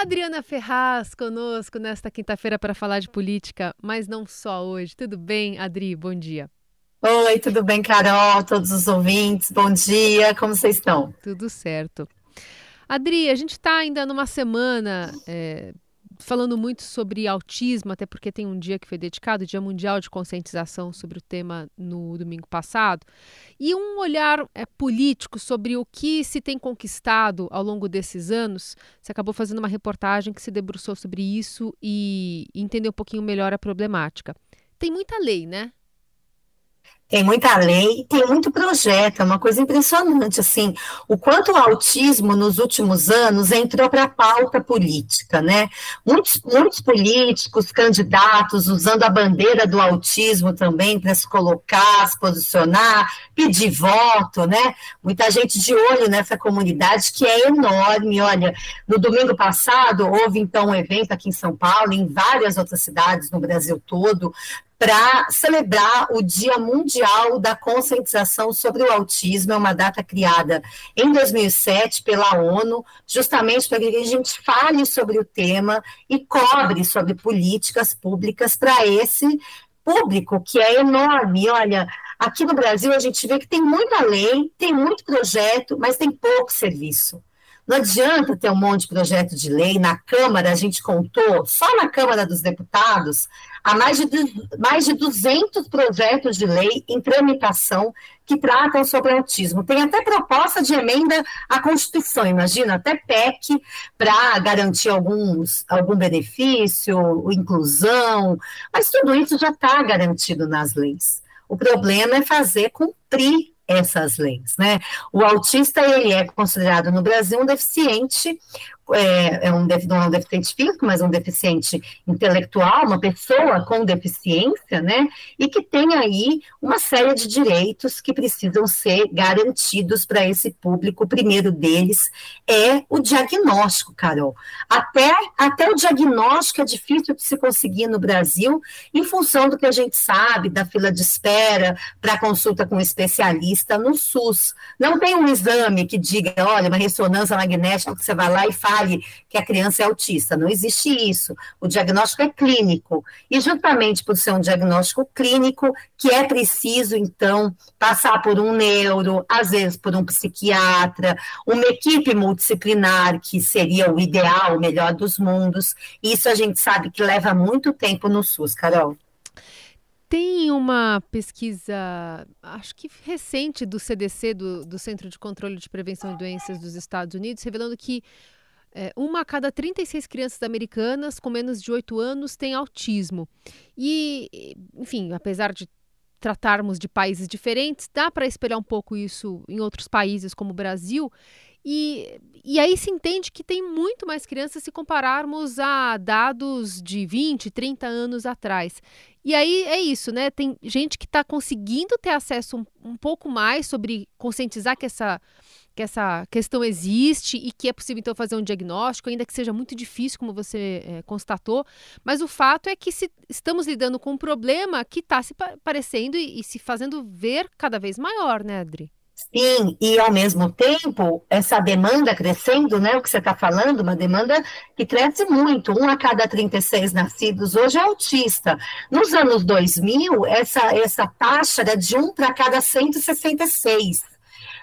Adriana Ferraz conosco nesta quinta-feira para falar de política, mas não só hoje. Tudo bem, Adri? Bom dia. Oi, tudo bem, Carol? Todos os ouvintes, bom dia. Como vocês estão? Tudo certo. Adri, a gente está ainda numa semana é, falando muito sobre autismo, até porque tem um dia que foi dedicado, Dia Mundial de Conscientização sobre o tema no domingo passado, e um olhar é, político sobre o que se tem conquistado ao longo desses anos. Você acabou fazendo uma reportagem que se debruçou sobre isso e entendeu um pouquinho melhor a problemática. Tem muita lei, né? Tem muita lei, tem muito projeto, é uma coisa impressionante, assim, o quanto o autismo nos últimos anos entrou para a pauta política, né? Muitos, muitos políticos, candidatos, usando a bandeira do autismo também para se colocar, se posicionar, pedir voto, né? Muita gente de olho nessa comunidade que é enorme. Olha, no domingo passado houve então um evento aqui em São Paulo, em várias outras cidades no Brasil todo, para celebrar o Dia Mundial da Conscientização sobre o Autismo. É uma data criada em 2007 pela ONU, justamente para que a gente fale sobre o tema e cobre sobre políticas públicas para esse público que é enorme. Olha, aqui no Brasil a gente vê que tem muita lei, tem muito projeto, mas tem pouco serviço. Não adianta ter um monte de projeto de lei. Na Câmara, a gente contou, só na Câmara dos Deputados, há mais de, mais de 200 projetos de lei em tramitação que tratam sobre autismo. Tem até proposta de emenda à Constituição, imagina, até PEC para garantir alguns, algum benefício, inclusão, mas tudo isso já está garantido nas leis. O problema é fazer cumprir essas leis, né? O autista ele é considerado no Brasil um deficiente é, é um, não é um deficiente físico, mas um deficiente intelectual, uma pessoa com deficiência, né? E que tem aí uma série de direitos que precisam ser garantidos para esse público. O primeiro deles é o diagnóstico, Carol. Até, até o diagnóstico é difícil de se conseguir no Brasil, em função do que a gente sabe da fila de espera para consulta com um especialista no SUS. Não tem um exame que diga, olha, uma ressonância magnética que você vai lá e faz fale que a criança é autista. Não existe isso. O diagnóstico é clínico. E justamente por ser um diagnóstico clínico, que é preciso, então, passar por um neuro, às vezes por um psiquiatra, uma equipe multidisciplinar, que seria o ideal, o melhor dos mundos. Isso a gente sabe que leva muito tempo no SUS, Carol. Tem uma pesquisa, acho que recente, do CDC, do, do Centro de Controle de Prevenção de Doenças dos Estados Unidos, revelando que é, uma a cada 36 crianças americanas com menos de 8 anos tem autismo. E, enfim, apesar de tratarmos de países diferentes, dá para espelhar um pouco isso em outros países como o Brasil. E, e aí se entende que tem muito mais crianças se compararmos a dados de 20, 30 anos atrás. E aí é isso, né? Tem gente que está conseguindo ter acesso um, um pouco mais sobre conscientizar que essa que essa questão existe e que é possível então fazer um diagnóstico, ainda que seja muito difícil, como você é, constatou. Mas o fato é que se estamos lidando com um problema que está se parecendo e, e, se fazendo ver cada vez maior, né, Adri? Sim, e ao mesmo tempo, essa demanda crescendo, né? O que você está falando, uma demanda que cresce muito. Um a cada 36 nascidos hoje é autista. Nos anos 2000, essa, essa taxa era de um para cada 166.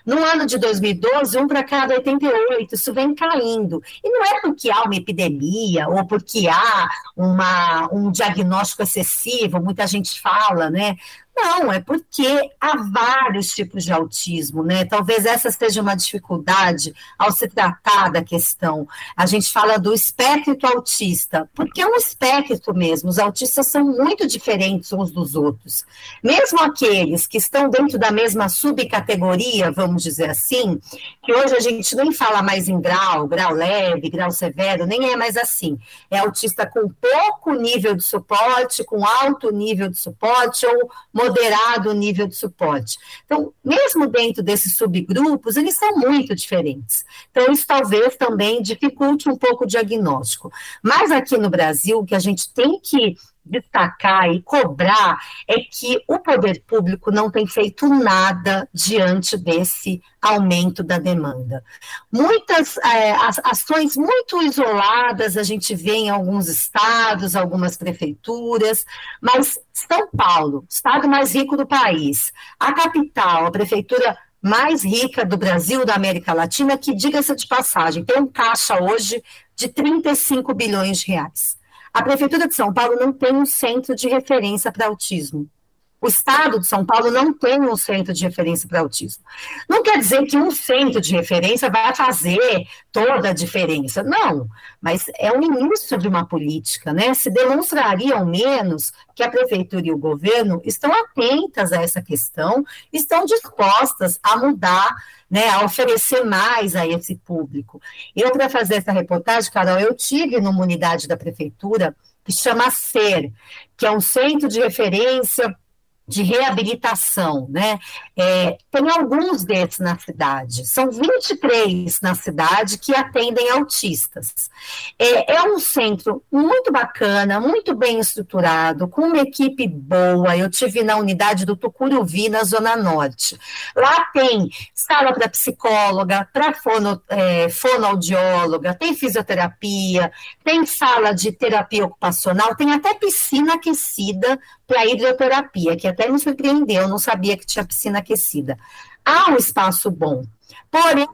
No ano de 2012, um para cada 88, isso vem caindo. E não é porque há uma epidemia ou porque há uma, um diagnóstico excessivo, muita gente fala, né? Não, é porque há vários tipos de autismo, né? Talvez essa seja uma dificuldade ao se tratar da questão. A gente fala do espectro autista, porque é um espectro mesmo. Os autistas são muito diferentes uns dos outros. Mesmo aqueles que estão dentro da mesma subcategoria, vamos dizer assim, que hoje a gente nem fala mais em grau, grau leve, grau severo, nem é mais assim. É autista com pouco nível de suporte, com alto nível de suporte ou moderado nível de suporte. Então, mesmo dentro desses subgrupos, eles são muito diferentes. Então, isso talvez também dificulte um pouco o diagnóstico. Mas aqui no Brasil, o que a gente tem que destacar e cobrar é que o poder público não tem feito nada diante desse aumento da demanda. Muitas é, ações muito isoladas a gente vê em alguns estados, algumas prefeituras, mas São Paulo, estado mais rico do país, a capital, a prefeitura mais rica do Brasil, da América Latina, que, diga-se de passagem, tem um caixa hoje de 35 bilhões de reais. A Prefeitura de São Paulo não tem um centro de referência para autismo. O Estado de São Paulo não tem um centro de referência para autismo. Não quer dizer que um centro de referência vai fazer toda a diferença. Não, mas é o início de uma política, né? Se demonstraria ao menos que a prefeitura e o governo estão atentas a essa questão, estão dispostas a mudar, né, a oferecer mais a esse público. Eu, para fazer essa reportagem, Carol, eu tive numa unidade da prefeitura que chama SER, que é um centro de referência de reabilitação, né? É, tem alguns desses na cidade, são 23 na cidade que atendem autistas. É, é, um centro muito bacana, muito bem estruturado, com uma equipe boa. Eu tive na unidade do Tucuruvi, na Zona Norte. Lá tem sala para psicóloga, para fono, é, fonoaudióloga, tem fisioterapia, tem sala de terapia ocupacional, tem até piscina aquecida para hidroterapia, que até me surpreendeu, não sabia que tinha piscina aquecida. Há um espaço bom. Porém,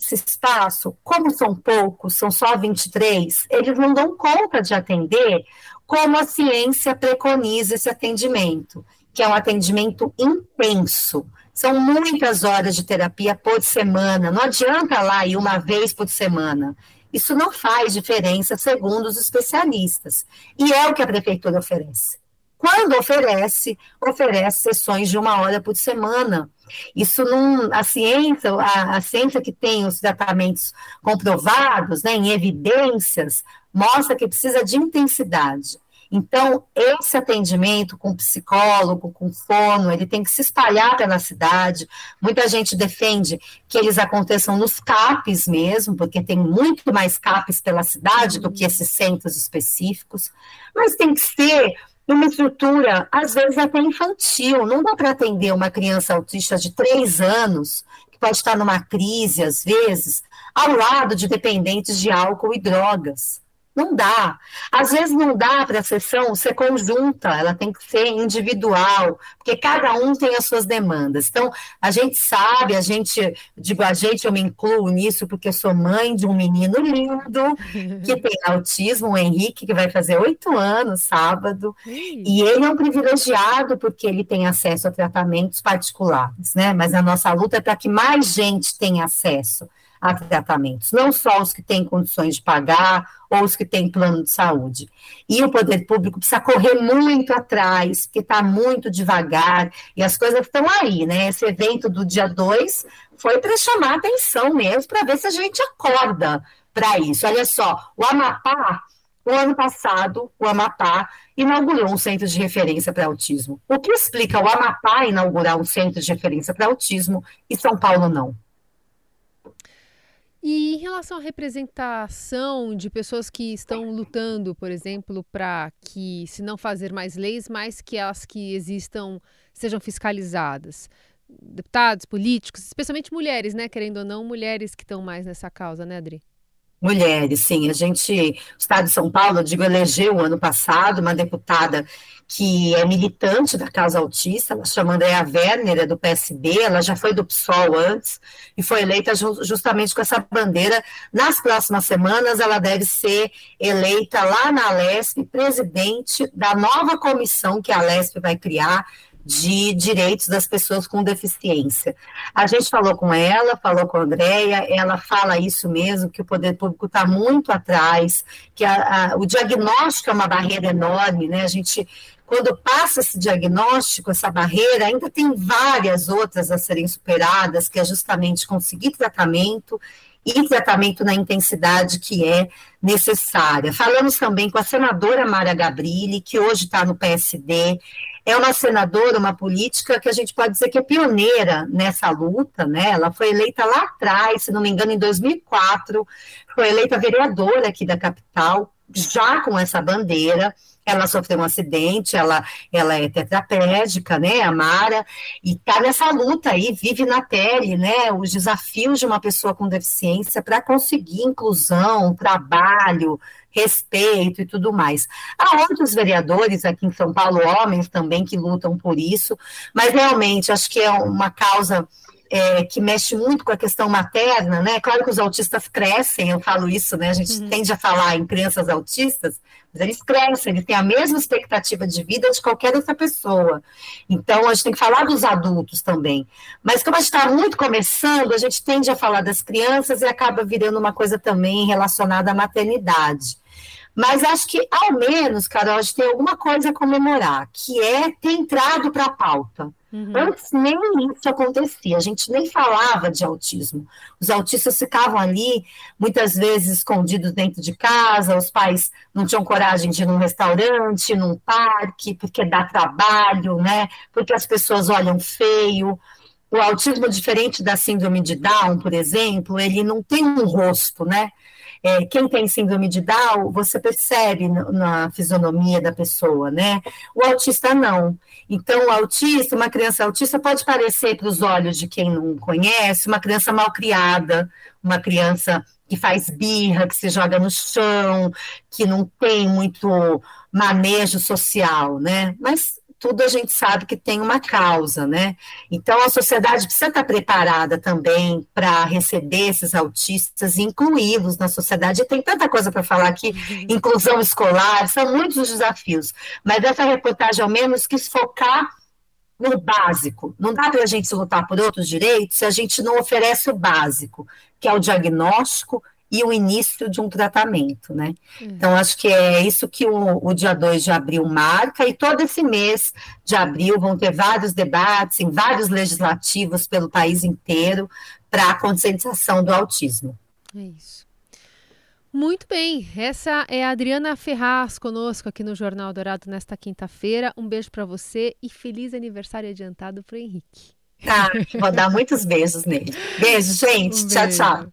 esse espaço, como são poucos, são só 23, eles não dão conta de atender como a ciência preconiza esse atendimento, que é um atendimento intenso. São muitas horas de terapia por semana. Não adianta lá ir uma vez por semana. Isso não faz diferença, segundo os especialistas. E é o que a prefeitura oferece. Quando oferece, oferece sessões de uma hora por semana. Isso não, a ciência, a, a ciência que tem os tratamentos comprovados, né, em evidências, mostra que precisa de intensidade. Então, esse atendimento com psicólogo, com fono, ele tem que se espalhar pela cidade. Muita gente defende que eles aconteçam nos CAPs mesmo, porque tem muito mais CAPs pela cidade do que esses centros específicos. Mas tem que ser uma estrutura, às vezes até infantil. Não dá para atender uma criança autista de três anos, que pode estar numa crise, às vezes, ao lado de dependentes de álcool e drogas. Não dá. Às vezes não dá para a sessão ser conjunta, ela tem que ser individual, porque cada um tem as suas demandas. Então, a gente sabe, a gente, digo a gente, eu me incluo nisso, porque sou mãe de um menino lindo que tem autismo, o Henrique, que vai fazer oito anos sábado, e ele é um privilegiado porque ele tem acesso a tratamentos particulares, né? Mas a nossa luta é para que mais gente tenha acesso a tratamentos, não só os que têm condições de pagar ou os que têm plano de saúde. E o poder público precisa correr muito atrás, porque está muito devagar, e as coisas estão aí, né? Esse evento do dia 2 foi para chamar atenção mesmo, para ver se a gente acorda para isso. Olha só, o Amapá, o ano passado, o Amapá inaugurou um centro de referência para autismo. O que explica o Amapá inaugurar um centro de referência para autismo e São Paulo não? E em relação à representação de pessoas que estão lutando, por exemplo, para que, se não fazer mais leis, mais que as que existam sejam fiscalizadas. Deputados, políticos, especialmente mulheres, né? Querendo ou não, mulheres que estão mais nessa causa, né, Adri? Mulheres, sim. A gente, o Estado de São Paulo, eu digo, elegeu ano passado uma deputada que é militante da causa autista, ela chama Andréa Werner, é do PSB, ela já foi do PSOL antes, e foi eleita justamente com essa bandeira. Nas próximas semanas, ela deve ser eleita lá na Alesp, presidente da nova comissão que a Alesp vai criar, de direitos das pessoas com deficiência. A gente falou com ela, falou com a Andrea, ela fala isso mesmo, que o poder público está muito atrás, que a, a, o diagnóstico é uma barreira enorme, né? A gente quando passa esse diagnóstico, essa barreira, ainda tem várias outras a serem superadas, que é justamente conseguir tratamento e tratamento na intensidade que é necessária. Falamos também com a senadora Mara Gabrilli, que hoje está no PSD, é uma senadora, uma política que a gente pode dizer que é pioneira nessa luta, né? Ela foi eleita lá atrás, se não me engano, em 2004, foi eleita vereadora aqui da capital, já com essa bandeira. Ela sofreu um acidente, ela, ela é tetraplégica, né, a Mara, e tá nessa luta aí, vive na pele, né, os desafios de uma pessoa com deficiência para conseguir inclusão, trabalho, respeito e tudo mais. Há outros vereadores aqui em São Paulo, homens também, que lutam por isso, mas realmente acho que é uma causa é, que mexe muito com a questão materna, né? Claro que os autistas crescem, eu falo isso, né? A gente uhum. tende a falar em crianças autistas, mas eles crescem, eles têm a mesma expectativa de vida de qualquer outra pessoa. Então, a gente tem que falar dos adultos também. Mas como a gente está muito começando, a gente tende a falar das crianças e acaba virando uma coisa também relacionada à maternidade. Mas acho que, ao menos, Carol, a gente tem alguma coisa a comemorar, que é ter entrado para a pauta. Uhum. Antes nem isso acontecia, a gente nem falava de autismo. Os autistas ficavam ali, muitas vezes escondidos dentro de casa, os pais não tinham coragem de ir num restaurante, num parque, porque dá trabalho, né? Porque as pessoas olham feio. O autismo, diferente da síndrome de Down, por exemplo, ele não tem um rosto, né? É, quem tem síndrome de Down, você percebe na fisionomia da pessoa, né? O autista não. Então, o autista, uma criança autista pode parecer para os olhos de quem não conhece uma criança mal criada, uma criança que faz birra, que se joga no chão, que não tem muito manejo social, né? Mas tudo a gente sabe que tem uma causa, né? Então a sociedade precisa estar preparada também para receber esses autistas e incluí-los na sociedade. E tem tanta coisa para falar aqui, uhum. inclusão escolar, são muitos os desafios. Mas essa reportagem, ao menos, quis focar no básico. Não dá para a gente lutar por outros direitos se a gente não oferece o básico, que é o diagnóstico e o início de um tratamento, né? Uhum. Então, acho que é isso que o, o dia 2 de abril marca, e todo esse mês de abril vão ter vários debates em vários legislativos pelo país inteiro para a conscientização do autismo. É isso. Muito bem, essa é a Adriana Ferraz conosco aqui no Jornal Dourado nesta quinta-feira. Um beijo para você e feliz aniversário adiantado para o Henrique. Tá, vou dar muitos beijos nele. Beijo, gente. Um tchau, beijo. tchau.